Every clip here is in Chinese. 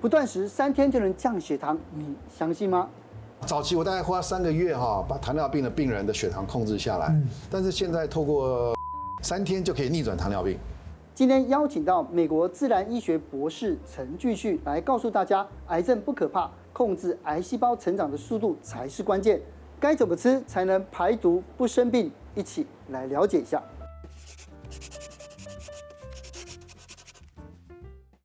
不断食三天就能降血糖，你相信吗？早期我大概花三个月哈，把糖尿病的病人的血糖控制下来，但是现在透过三天就可以逆转糖尿病。今天邀请到美国自然医学博士陈俊旭来告诉大家，癌症不可怕，控制癌细胞成长的速度才是关键。该怎么吃才能排毒不生病？一起来了解一下。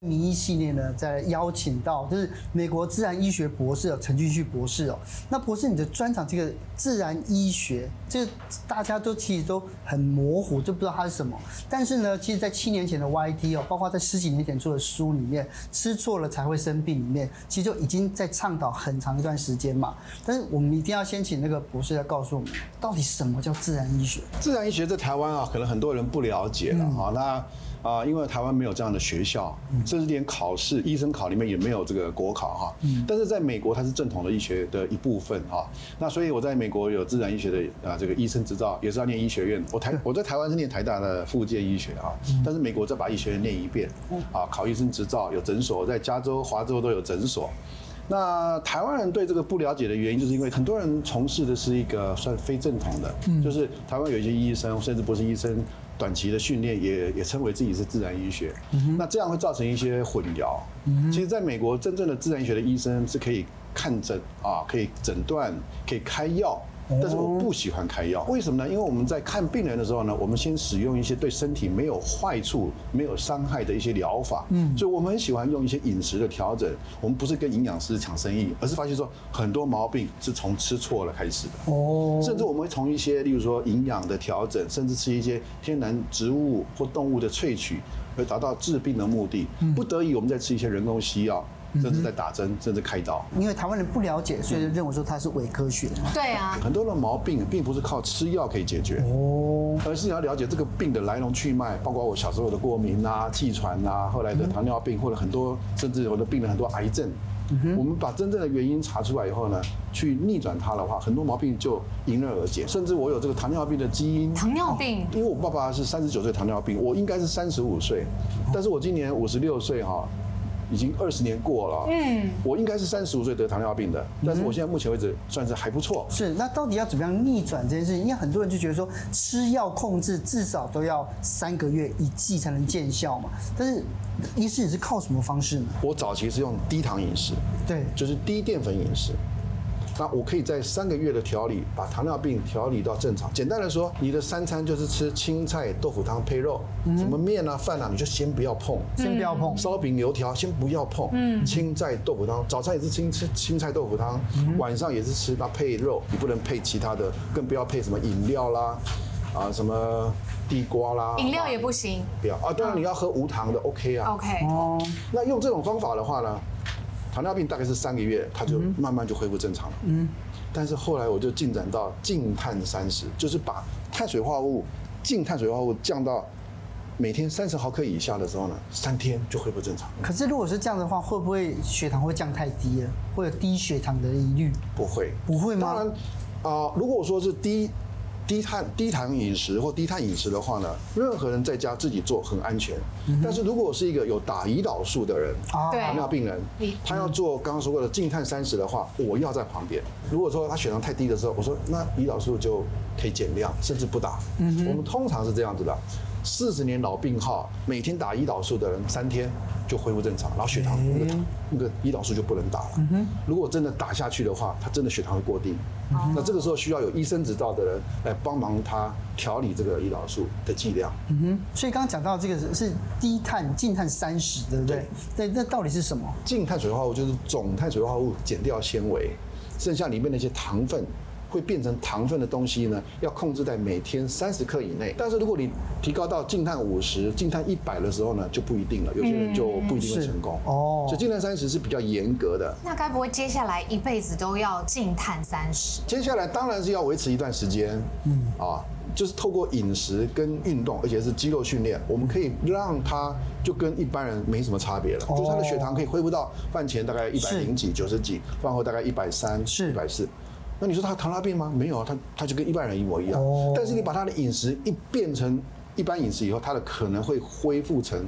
名医系列呢，在邀请到就是美国自然医学博士陈俊旭博士哦。那博士，你的专长这个自然医学，这个大家都其实都很模糊，就不知道它是什么。但是呢，其实，在七年前的 YT 哦，包括在十几年前出的书里面，吃错了才会生病里面，其实就已经在倡导很长一段时间嘛。但是我们一定要先请那个博士来告诉我们，到底什么叫自然医学？自然医学在台湾啊，可能很多人不了解了哈。那啊，因为台湾没有这样的学校，甚至连考试，医生考里面也没有这个国考哈。但是在美国，它是正统的医学的一部分哈。那所以我在美国有自然医学的啊这个医生执照，也是要念医学院。我台我在台湾是念台大的附件医学啊，但是美国再把医学院念一遍啊，考医生执照，有诊所，在加州、华州都有诊所。那台湾人对这个不了解的原因，就是因为很多人从事的是一个算非正统的，就是台湾有一些医生，甚至不是医生。短期的训练也也称为自己是自然医学，那这样会造成一些混淆。其实，在美国，真正的自然医学的医生是可以看诊啊，可以诊断，可以开药。但是我不喜欢开药，为什么呢？因为我们在看病人的时候呢，我们先使用一些对身体没有坏处、没有伤害的一些疗法。嗯，所以我们很喜欢用一些饮食的调整。我们不是跟营养师抢生意，而是发现说很多毛病是从吃错了开始的。哦，甚至我们会从一些，例如说营养的调整，甚至吃一些天然植物或动物的萃取，而达到治病的目的。不得已，我们再吃一些人工西药。甚至在打针，甚至开刀。因为台湾人不了解，所以就认为说它是伪科学。对啊，很多的毛病并不是靠吃药可以解决哦，而是你要了解这个病的来龙去脉，包括我小时候的过敏啊、气喘啊，后来的糖尿病，或者很多甚至我的病人很多癌症。我们把真正的原因查出来以后呢，去逆转它的话，很多毛病就迎刃而解。甚至我有这个糖尿病的基因。糖尿病，因为我爸爸是三十九岁糖尿病，我应该是三十五岁，但是我今年五十六岁哈。已经二十年过了，嗯，我应该是三十五岁得糖尿病的，但是我现在目前为止算是还不错。是，那到底要怎么样逆转这件事情？因为很多人就觉得说，吃药控制至少都要三个月一剂才能见效嘛。但是，医师你是靠什么方式呢？我早期是用低糖饮食，对，就是低淀粉饮食。那我可以在三个月的调理，把糖尿病调理到正常。简单的说，你的三餐就是吃青菜豆腐汤配肉，什么面啊饭啊，你就先不要碰，先不要碰。烧饼油条先不要碰，嗯，青菜豆腐汤，早餐也是青吃青菜豆腐汤，晚上也是吃它配肉，你不能配其他的，更不要配什么饮料啦，啊什么地瓜啦，饮料也不行，不要啊，当然你要喝无糖的，OK 啊，OK 哦。那用这种方法的话呢？糖尿病大概是三个月，它就慢慢就恢复正常了。嗯，但是后来我就进展到净碳三十，就是把碳水化合物、净碳水化合物降到每天三十毫克以下的时候呢，三天就恢复正常。可是如果是这样的话，会不会血糖会降太低了？会有低血糖的疑虑？不会，不会吗？当然，啊、呃，如果说是低。低碳低糖饮食或低碳饮食的话呢，任何人在家自己做很安全。但是如果是一个有打胰岛素的人，糖尿病人，他要做刚刚说过的净碳三十的话，我要在旁边。如果说他血糖太低的时候，我说那胰岛素就可以减量，甚至不打。我们通常是这样子的。四十年老病号，每天打胰岛素的人，三天就恢复正常，然后血糖那个那个胰岛素就不能打了。如果真的打下去的话，他真的血糖会过低。那这个时候需要有医生执照的人来帮忙他调理这个胰岛素的剂量。嗯哼。所以刚刚讲到这个是低碳净碳三十，对不对？对。那到底是什么？净碳水化合物就是总碳水化合物减掉纤维，剩下里面那些糖分。会变成糖分的东西呢，要控制在每天三十克以内。但是如果你提高到净碳五十、净碳一百的时候呢，就不一定了。有些人就不一定会成功。哦，所以净碳三十是比较严格的。那该不会接下来一辈子都要净碳三十？接下来当然是要维持一段时间。嗯，啊，就是透过饮食跟运动，而且是肌肉训练，我们可以让他就跟一般人没什么差别了。就是他的血糖可以恢复到饭前大概一百零几、九十几，饭后大概一百三、一百四。那你说他糖尿病吗？没有啊，他他就跟一般人一模一样。哦。但是你把他的饮食一变成一般饮食以后，他的可能会恢复成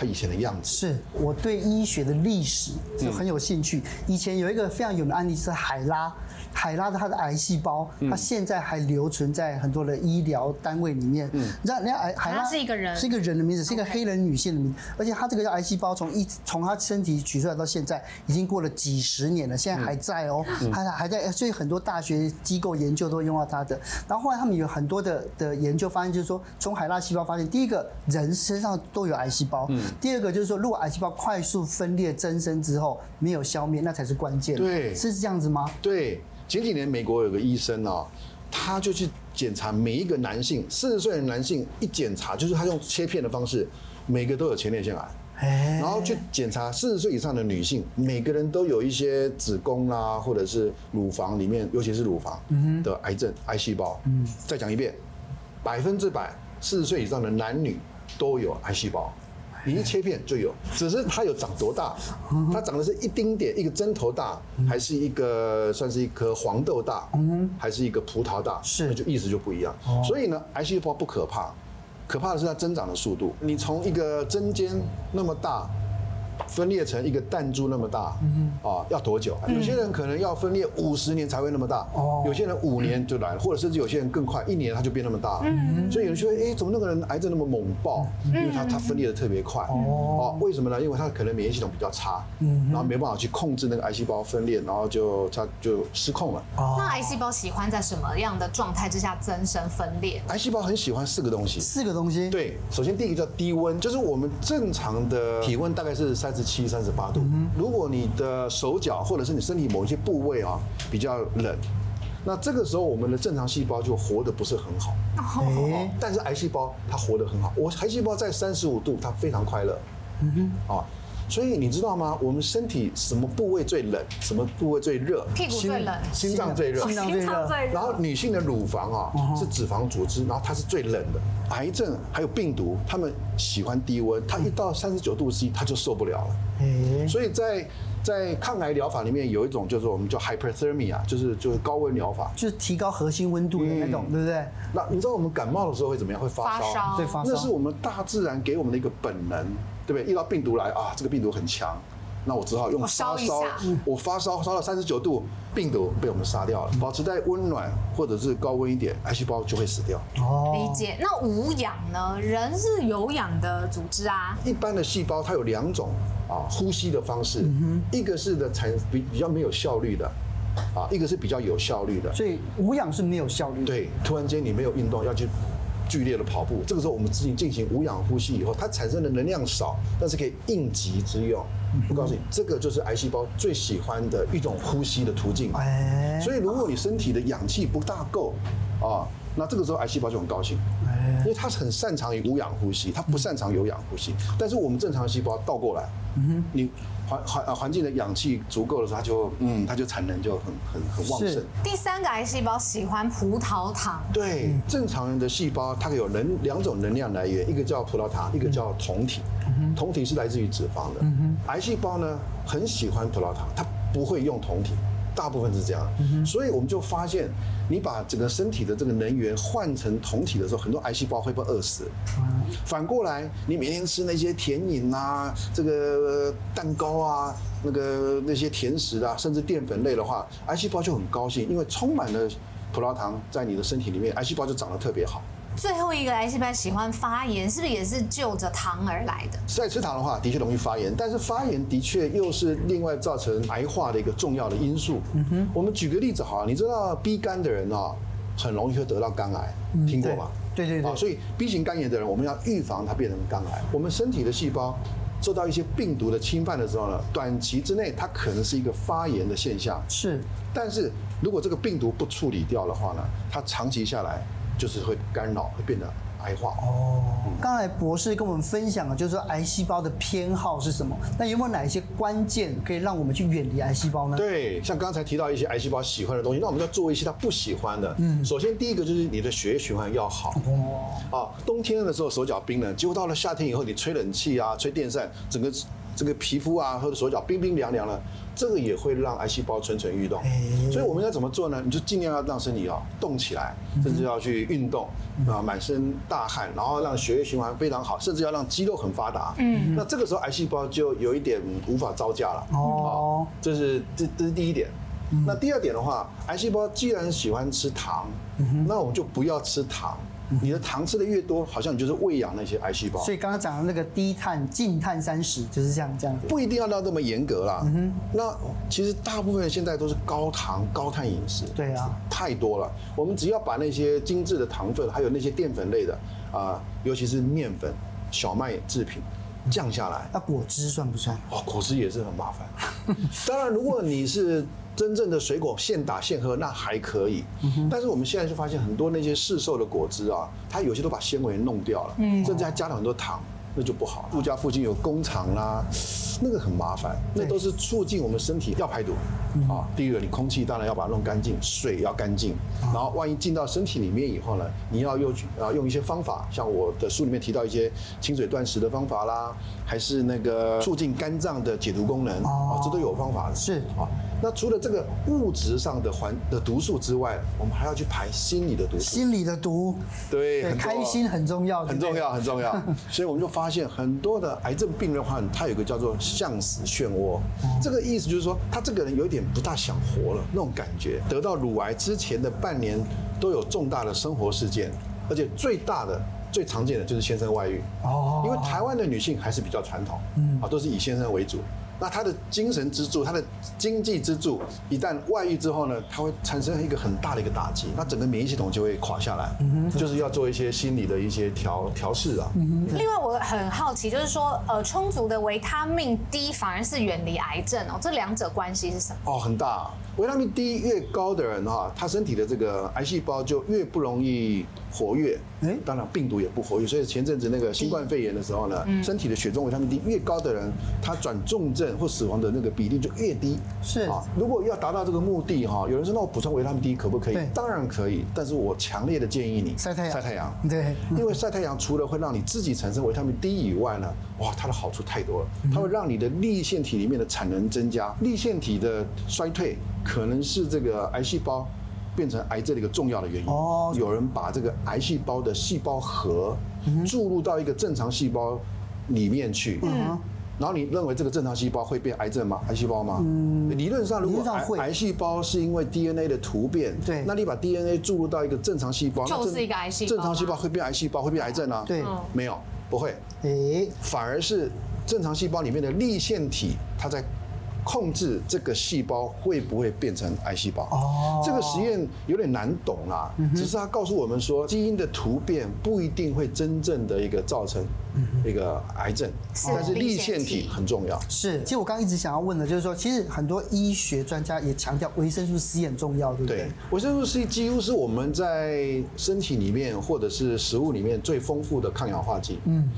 他以前的样子。是我对医学的历史就很有兴趣。以前有一个非常有名的案例是海拉。海拉的他的癌细胞，他现在还留存在很多的医疗单位里面。嗯，你知道，人家海海拉是一个人，是一个人的名字，是一个黑人女性的名字。而且他这个癌细胞从一从他身体取出来到现在，已经过了几十年了，现在还在哦，还还在。所以很多大学机构研究都会用到它的。然后后来他们有很多的的研究发现，就是说从海拉细胞发现，第一个人身上都有癌细胞。嗯。第二个就是说，如果癌细胞快速分裂增生之后没有消灭，那才是关键。对，是这样子吗？对。前几年，美国有个医生啊，他就去检查每一个男性，四十岁的男性一检查，就是他用切片的方式，每个都有前列腺癌，然后去检查四十岁以上的女性，每个人都有一些子宫啊，或者是乳房里面，尤其是乳房的癌症癌细胞。嗯再讲一遍，百分之百四十岁以上的男女都有癌细胞。你一切片就有，只是它有长多大，它长的是一丁点，一个针头大，还是一个算是一颗黄豆大，还是一个葡萄大，是，那就意思就不一样。所以呢，癌细胞不可怕，可怕的是它增长的速度。你从一个针尖那么大。分裂成一个弹珠那么大，啊，要多久？有些人可能要分裂五十年才会那么大，哦有些人五年就来了，或者甚至有些人更快，一年他就变那么大了。所以有人说，哎，怎么那个人癌症那么猛爆？因为他他分裂的特别快。哦，为什么呢？因为他可能免疫系统比较差，嗯然后没办法去控制那个癌细胞分裂，然后就他就失控了。那癌细胞喜欢在什么样的状态之下增生分裂？癌细胞很喜欢四个东西。四个东西。对，首先第一个叫低温，就是我们正常的体温大概是三十七、三十八度。如果你的手脚或者是你身体某一些部位啊比较冷，那这个时候我们的正常细胞就活得不是很好。但是癌细胞它活得很好。我癌细胞在三十五度，它非常快乐。嗯哼。啊，所以你知道吗？我们身体什么部位最冷？什么部位最热？屁股最冷。心脏最热。心脏最热。然后女性的乳房啊是脂肪组织，然后它是最冷的。癌症还有病毒，它们喜欢低温，它一到三十九度 C，它就受不了了。所以在在抗癌疗法里面有一种就是我们叫 hyperthermia，就是就是高温疗法，就是提高核心温度的那种，对不对？那你知道我们感冒的时候会怎么样？会发烧，对，发烧。那是我们大自然给我们的一个本能，对不对？遇到病毒来啊，这个病毒很强。那我只好用发烧，我发烧烧到三十九度，病毒被我们杀掉了。保持在温暖或者是高温一点，癌细胞就会死掉。哦，理解。那无氧呢？人是有氧的组织啊。一般的细胞它有两种啊呼吸的方式，一个是的产比比较没有效率的，啊，一个是比较有效率的。所以无氧是没有效率的。对，突然间你没有运动要去。剧烈的跑步，这个时候我们自己进行无氧呼吸以后，它产生的能量少，但是可以应急之用。我告诉你，这个就是癌细胞最喜欢的一种呼吸的途径。哎所以如果你身体的氧气不大够啊，那这个时候癌细胞就很高兴，因为它很擅长于无氧呼吸，它不擅长有氧呼吸。但是我们正常细胞倒过来，你。环环环境的氧气足够的时候，它就嗯，它就产能就很很很旺盛。第三个癌细胞喜欢葡萄糖。对，正常人的细胞它有能两种能量来源，一个叫葡萄糖，一个叫酮体。酮体是来自于脂肪的。癌细胞呢很喜欢葡萄糖，它不会用酮体。大部分是这样，嗯、所以我们就发现，你把整个身体的这个能源换成酮体的时候，很多癌细胞会被饿死。嗯、反过来，你每天吃那些甜饮啊，这个蛋糕啊，那个那些甜食啊，甚至淀粉类的话，癌细胞就很高兴，因为充满了葡萄糖在你的身体里面，癌细胞就长得特别好。最后一个癌细胞喜欢发炎，是不是也是就着糖而来的？在吃糖的话，的确容易发炎，但是发炎的确又是另外造成癌化的一个重要的因素。嗯哼，我们举个例子好，你知道 B 肝的人啊，很容易会得到肝癌，嗯、听过吧？对对对。所以 B 型肝炎的人，我们要预防它变成肝癌。我们身体的细胞受到一些病毒的侵犯的时候呢，短期之内它可能是一个发炎的现象。是，但是如果这个病毒不处理掉的话呢，它长期下来。就是会干扰，会变得癌化。哦，刚才博士跟我们分享了，就是说癌细胞的偏好是什么？那有没有哪一些关键可以让我们去远离癌细胞呢？对，像刚才提到一些癌细胞喜欢的东西，那我们要做一些它不喜欢的。嗯，首先第一个就是你的血液循环要好。哦，啊，冬天的时候手脚冰冷，结果到了夏天以后，你吹冷气啊，吹电扇，整个。这个皮肤啊或者手脚冰冰凉凉的，这个也会让癌细胞蠢蠢欲动。所以我们要怎么做呢？你就尽量要让身体啊动起来，甚至要去运动啊，满身大汗，然后让血液循环非常好，甚至要让肌肉很发达。嗯，那这个时候癌细胞就有一点无法招架了。哦，这是这这是第一点。那第二点的话，癌细胞既然喜欢吃糖，那我们就不要吃糖。你的糖吃的越多，好像你就是喂养那些癌细胞。所以刚刚讲的那个低碳、净碳三十就是这样这样子。不一定要到这么严格啦。嗯哼。那其实大部分人现在都是高糖、高碳饮食。对啊。太多了。我们只要把那些精致的糖分，还有那些淀粉类的啊，尤其是面粉、小麦制品降下来。那果汁算不算？哦，果汁也是很麻烦。当然，如果你是。真正的水果现打现喝那还可以，但是我们现在就发现很多那些市售的果汁啊，它有些都把纤维弄掉了，嗯甚至还加了很多糖。那就不好。住家附近有工厂啦，那个很麻烦。那都是促进我们身体要排毒啊。第一个，你空气当然要把它弄干净，水要干净。然后万一进到身体里面以后呢，你要用啊用一些方法，像我的书里面提到一些清水断食的方法啦，还是那个促进肝脏的解毒功能啊，这都有方法的。是啊。那除了这个物质上的环的毒素之外，我们还要去排心理的毒素。心理的毒，对，对，开心很重要，很重要，很重要。所以我们就发现很多的癌症病人患，他有个叫做向死漩涡，这个意思就是说，他这个人有一点不大想活了那种感觉。得到乳癌之前的半年都有重大的生活事件，而且最大的、最常见的就是先生外遇。哦，因为台湾的女性还是比较传统，嗯，啊，都是以先生为主。那他的精神支柱，他的经济支柱，一旦外遇之后呢，他会产生一个很大的一个打击，那整个免疫系统就会垮下来，嗯哼，就是要做一些心理的一些调调试啊。嗯哼。另外，我很好奇，就是说，呃，充足的维他命 D 反而是远离癌症哦，这两者关系是什么？哦，很大。维他命 D 越高的人哈，他身体的这个癌细胞就越不容易活跃。哎，当然病毒也不活跃。所以前阵子那个新冠肺炎的时候呢，身体的血中维他命 D 越高的人，他转重症或死亡的那个比例就越低。是啊，如果要达到这个目的哈，有人说那我补充维他命 D 可不可以？当然可以，但是我强烈的建议你晒太阳。晒太阳。对，因为晒太阳除了会让你自己产生维他命 D 以外呢，哇，它的好处太多了。它会让你的粒线体里面的产能增加，粒线体的衰退。可能是这个癌细胞变成癌症的一个重要的原因。哦，有人把这个癌细胞的细胞核注入到一个正常细胞里面去。嗯。然后你认为这个正常细胞会变癌症吗？癌细胞吗？嗯。理论上，如果癌癌细胞是因为 DNA 的突变，对，那你把 DNA 注入到一个正常细胞，就是一个癌细胞。正常细胞会变癌细胞，会变癌症啊？对，没有，不会。诶，反而是正常细胞里面的立腺体，它在。控制这个细胞会不会变成癌细胞？哦，这个实验有点难懂啦。只是他告诉我们说，基因的突变不一定会真正的一个造成一个癌症，但是立腺体很重要。是，其实我刚刚一直想要问的，就是说，其实很多医学专家也强调维生素 C 很重要，对不对？对，维生素 C 几乎是我们在身体里面或者是食物里面最丰富的抗氧化剂。嗯。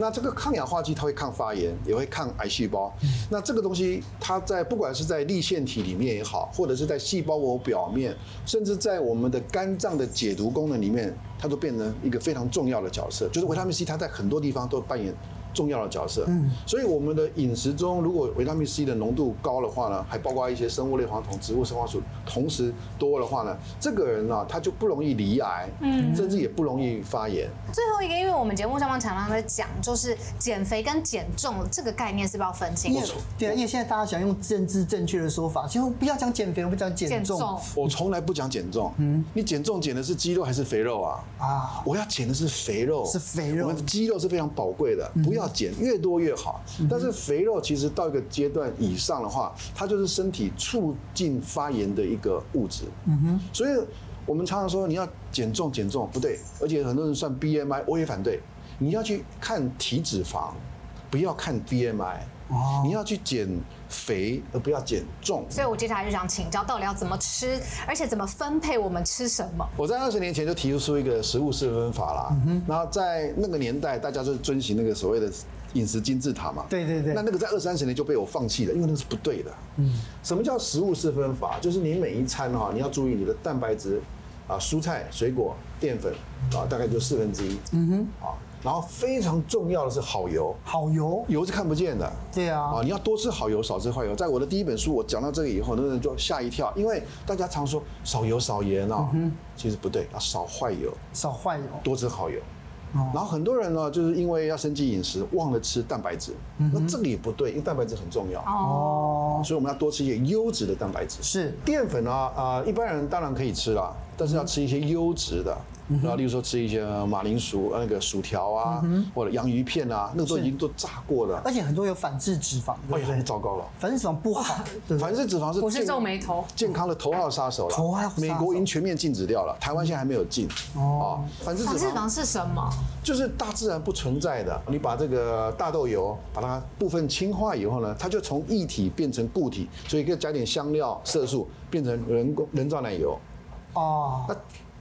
那这个抗氧化剂它会抗发炎，也会抗癌细胞。那这个东西它在不管是在立腺体里面也好，或者是在细胞膜表面，甚至在我们的肝脏的解毒功能里面，它都变成一个非常重要的角色。就是维他命 C，它在很多地方都扮演。重要的角色，嗯，所以我们的饮食中，如果维他命 C 的浓度高的话呢，还包括一些生物类黄酮、植物生化素，同时多的话呢，这个人呢，他就不容易罹癌，嗯，甚至也不容易发炎。最后一个，因为我们节目上面常常在讲，就是减肥跟减重这个概念是不是要分清楚？对啊，因为现在大家想用政治正确的说法，其实不要讲减肥，我们讲减重。我从来不讲减重，嗯，你减重减的是肌肉还是肥肉啊？啊，我要减的是肥肉，是肥肉。我们的肌肉是非常宝贵的，不要。要减越多越好，但是肥肉其实到一个阶段以上的话，它就是身体促进发炎的一个物质。嗯哼，所以我们常常说你要减重减重不对，而且很多人算 BMI，我也反对。你要去看体脂肪，不要看 BMI。哦，你要去减肥，而不要减重。所以我接下来就想请教，到底要怎么吃，而且怎么分配我们吃什么？我在二十年前就提出一个食物四分法啦。嗯。然后在那个年代，大家就遵循那个所谓的饮食金字塔嘛。对对对。那那个在二三十年就被我放弃了，因为那是不对的。嗯。什么叫食物四分法？就是你每一餐哈，你要注意你的蛋白质啊、蔬菜、水果、淀粉啊，大概就四分之一。嗯哼。啊。然后非常重要的是好油，好油，油是看不见的。对啊，啊，你要多吃好油，少吃坏油。在我的第一本书，我讲到这个以后，很多人就吓一跳，因为大家常说少油少盐啊，嗯、其实不对，要少坏油，少坏油，多吃好油。然后很多人呢，就是因为要生机饮食，忘了吃蛋白质。那这个也不对，因为蛋白质很重要哦。所以我们要多吃一些优质的蛋白质。是淀粉啊啊，一般人当然可以吃啦，但是要吃一些优质的。然后，例如说吃一些马铃薯、那个薯条啊，或者洋芋片啊，那个都已经都炸过了。而且很多有反式脂肪，哎呀，很糟糕了。反式脂肪不好，反式脂肪是我是皱眉头，健康的头号杀手了。头号杀手。美国已经全面禁止掉了，台湾现在还没有禁。哦。反式脂肪是什么？就是大自然不存在的。你把这个大豆油把它部分氢化以后呢，它就从液体变成固体，所以可以加点香料、色素，变成人工人造奶油。哦。那。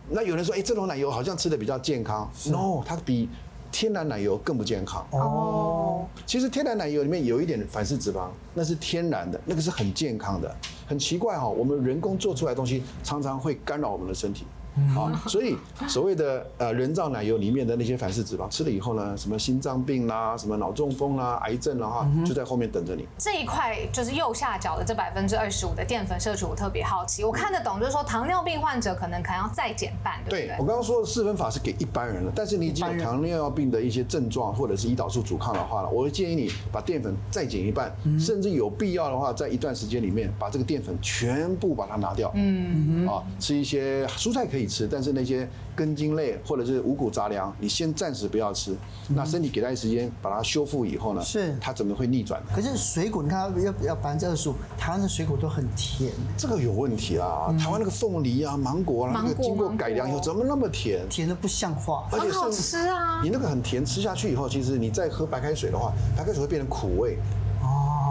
那有人说，哎，这种奶油好像吃的比较健康。No，它比天然奶油更不健康。哦，其实天然奶油里面有一点反式脂肪，那是天然的，那个是很健康的。很奇怪哈，我们人工做出来的东西常常会干扰我们的身体。好，所以所谓的呃人造奶油里面的那些反式脂肪，吃了以后呢，什么心脏病啦，什么脑中风啦，癌症啦哈，就在后面等着你。这一块就是右下角的这百分之二十五的淀粉摄取，我特别好奇。我看得懂，就是说糖尿病患者可能可能要再减半，对不对？我刚刚说的四分法是给一般人的，但是你已经有糖尿病的一些症状或者是胰岛素阻抗的话了，我会建议你把淀粉再减一半，甚至有必要的话，在一段时间里面把这个淀粉全部把它拿掉。嗯啊，吃一些蔬菜可以吃，但是那些根茎类或者是五谷杂粮，你先暂时不要吃。那身体给它时间把它修复以后呢，是它怎么会逆转？可是水果你看要要百分之二十五，台湾的水果都很甜，这个有问题啦。台湾那个凤梨啊、芒果啊，那个经过改良以后怎么那么甜？甜的不像话，而且好吃啊！你那个很甜，吃下去以后，其实你再喝白开水的话，白开水会变成苦味。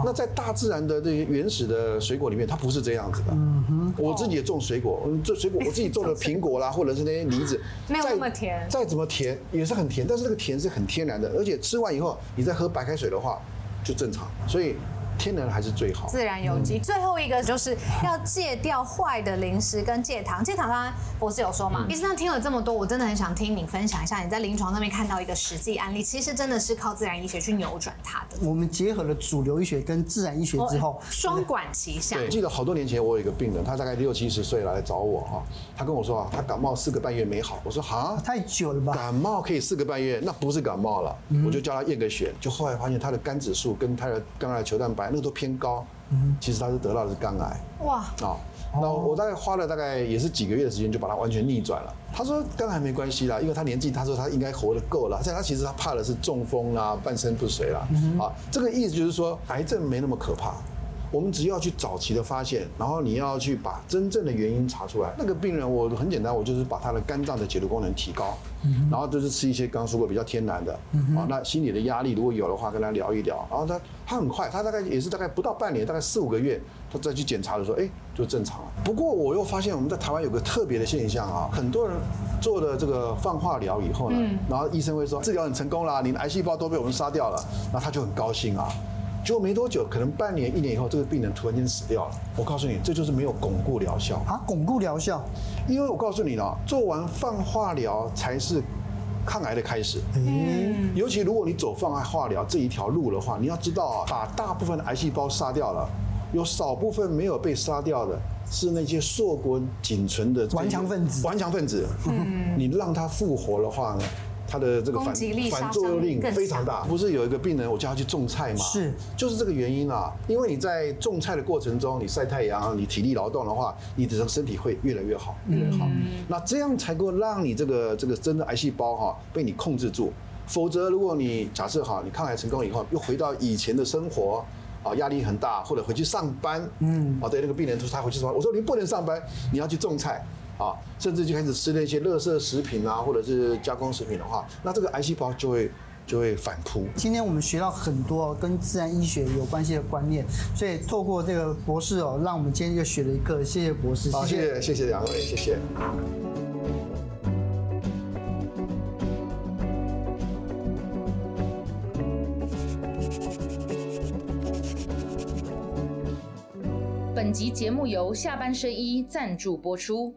那在大自然的这些原始的水果里面，它不是这样子的。嗯哼，我自己也种水果，这水果我自己种的苹果啦，或者是那些梨子，没有那么甜。再怎么甜也是很甜，但是这个甜是很天然的，而且吃完以后你再喝白开水的话就正常。所以。天然还是最好，自然有机。最后一个就是要戒掉坏的零食跟戒糖。戒糖刚刚博士有说嘛？医生听了这么多，我真的很想听你分享一下你在临床上面看到一个实际案例，其实真的是靠自然医学去扭转它的。我们结合了主流医学跟自然医学之后，双管齐下。对，记得好多年前我有一个病人，他大概六七十岁来找我啊，他跟我说啊，他感冒四个半月没好。我说哈，太久了吧？感冒可以四个半月，那不是感冒了。我就叫他验个血，就后来发现他的肝指数跟他的肝癌球蛋白那个都偏高。嗯，其实他是得到的是肝癌。哇，啊，那我大概花了大概也是几个月的时间，就把它完全逆转了。他说肝癌没关系啦，因为他年纪，他说他应该活得够了。现在他其实他怕的是中风啦、半身不遂啦。啊，这个意思就是说，癌症没那么可怕。我们只要去早期的发现，然后你要去把真正的原因查出来。那个病人我很简单，我就是把他的肝脏的解毒功能提高，然后就是吃一些刚刚说过比较天然的。啊，那心理的压力如果有的话，跟他聊一聊。然后他他很快，他大概也是大概不到半年，大概四五个月，他再去检查的时候，哎，就正常了。不过我又发现我们在台湾有个特别的现象啊，很多人做了这个放化疗以后呢，然后医生会说治疗很成功啦，你的癌细胞都被我们杀掉了，那他就很高兴啊。结果没多久，可能半年、一年以后，这个病人突然间死掉了。我告诉你，这就是没有巩固疗效啊！巩固疗效，因为我告诉你了，做完放化疗才是抗癌的开始。嗯，尤其如果你走放化疗这一条路的话，你要知道啊，把大部分的癌细胞杀掉了，有少部分没有被杀掉的，是那些硕果仅存的顽强分子。顽强分子，嗯，你让它复活的话呢？他的这个反反作用力非常大，不是有一个病人，我叫他去种菜吗？是，就是这个原因啊。因为你在种菜的过程中，你晒太阳，你体力劳动的话，你的身体会越来越好，越来越好。那这样才够让你这个这个真的癌细胞哈被你控制住。否则，如果你假设哈，你抗癌成功以后，又回到以前的生活啊，压力很大，或者回去上班，嗯，啊，对那个病人说他回去上班，我说你不能上班，你要去种菜。啊，甚至就开始吃那些垃圾食品啊，或者是加工食品的话，那这个癌细胞就会就会反扑。今天我们学到很多跟自然医学有关系的观念，所以透过这个博士哦，让我们今天又学了一个。谢谢博士，好，谢谢谢谢两位，谢谢。本集节目由下半身衣赞助播出。